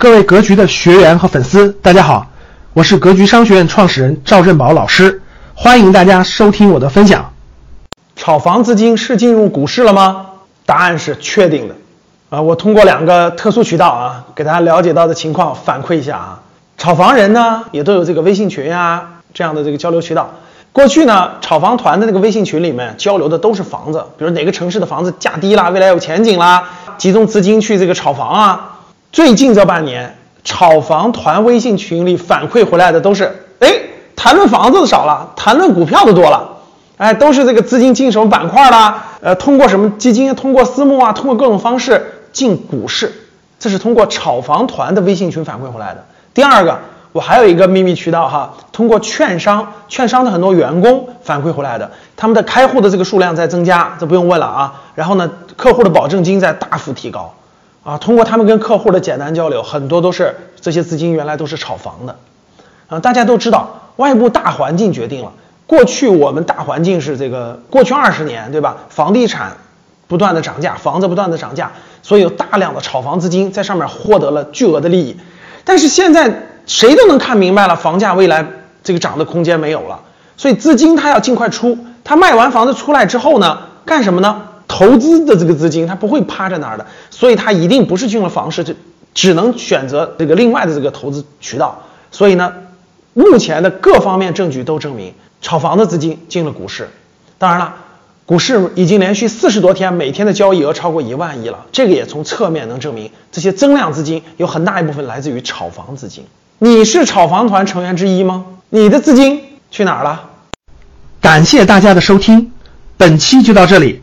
各位格局的学员和粉丝，大家好，我是格局商学院创始人赵振宝老师，欢迎大家收听我的分享。炒房资金是进入股市了吗？答案是确定的。啊，我通过两个特殊渠道啊，给大家了解到的情况反馈一下啊。炒房人呢，也都有这个微信群啊这样的这个交流渠道。过去呢，炒房团的那个微信群里面交流的都是房子，比如哪个城市的房子价低啦，未来有前景啦，集中资金去这个炒房啊。最近这半年，炒房团微信群里反馈回来的都是，哎，谈论房子的少了，谈论股票的多了，哎，都是这个资金进什么板块啦，呃，通过什么基金，通过私募啊，通过各种方式进股市，这是通过炒房团的微信群反馈回来的。第二个，我还有一个秘密渠道哈，通过券商，券商的很多员工反馈回来的，他们的开户的这个数量在增加，这不用问了啊，然后呢，客户的保证金在大幅提高。啊，通过他们跟客户的简单交流，很多都是这些资金原来都是炒房的，啊，大家都知道外部大环境决定了，过去我们大环境是这个过去二十年对吧？房地产不断的涨价，房子不断的涨价，所以有大量的炒房资金在上面获得了巨额的利益。但是现在谁都能看明白了，房价未来这个涨的空间没有了，所以资金它要尽快出，它卖完房子出来之后呢，干什么呢？投资的这个资金，它不会趴在那儿的，所以它一定不是进了房市，就只能选择这个另外的这个投资渠道。所以呢，目前的各方面证据都证明，炒房的资金进了股市。当然了，股市已经连续四十多天，每天的交易额超过一万亿了，这个也从侧面能证明，这些增量资金有很大一部分来自于炒房资金。你是炒房团成员之一吗？你的资金去哪儿了？感谢大家的收听，本期就到这里。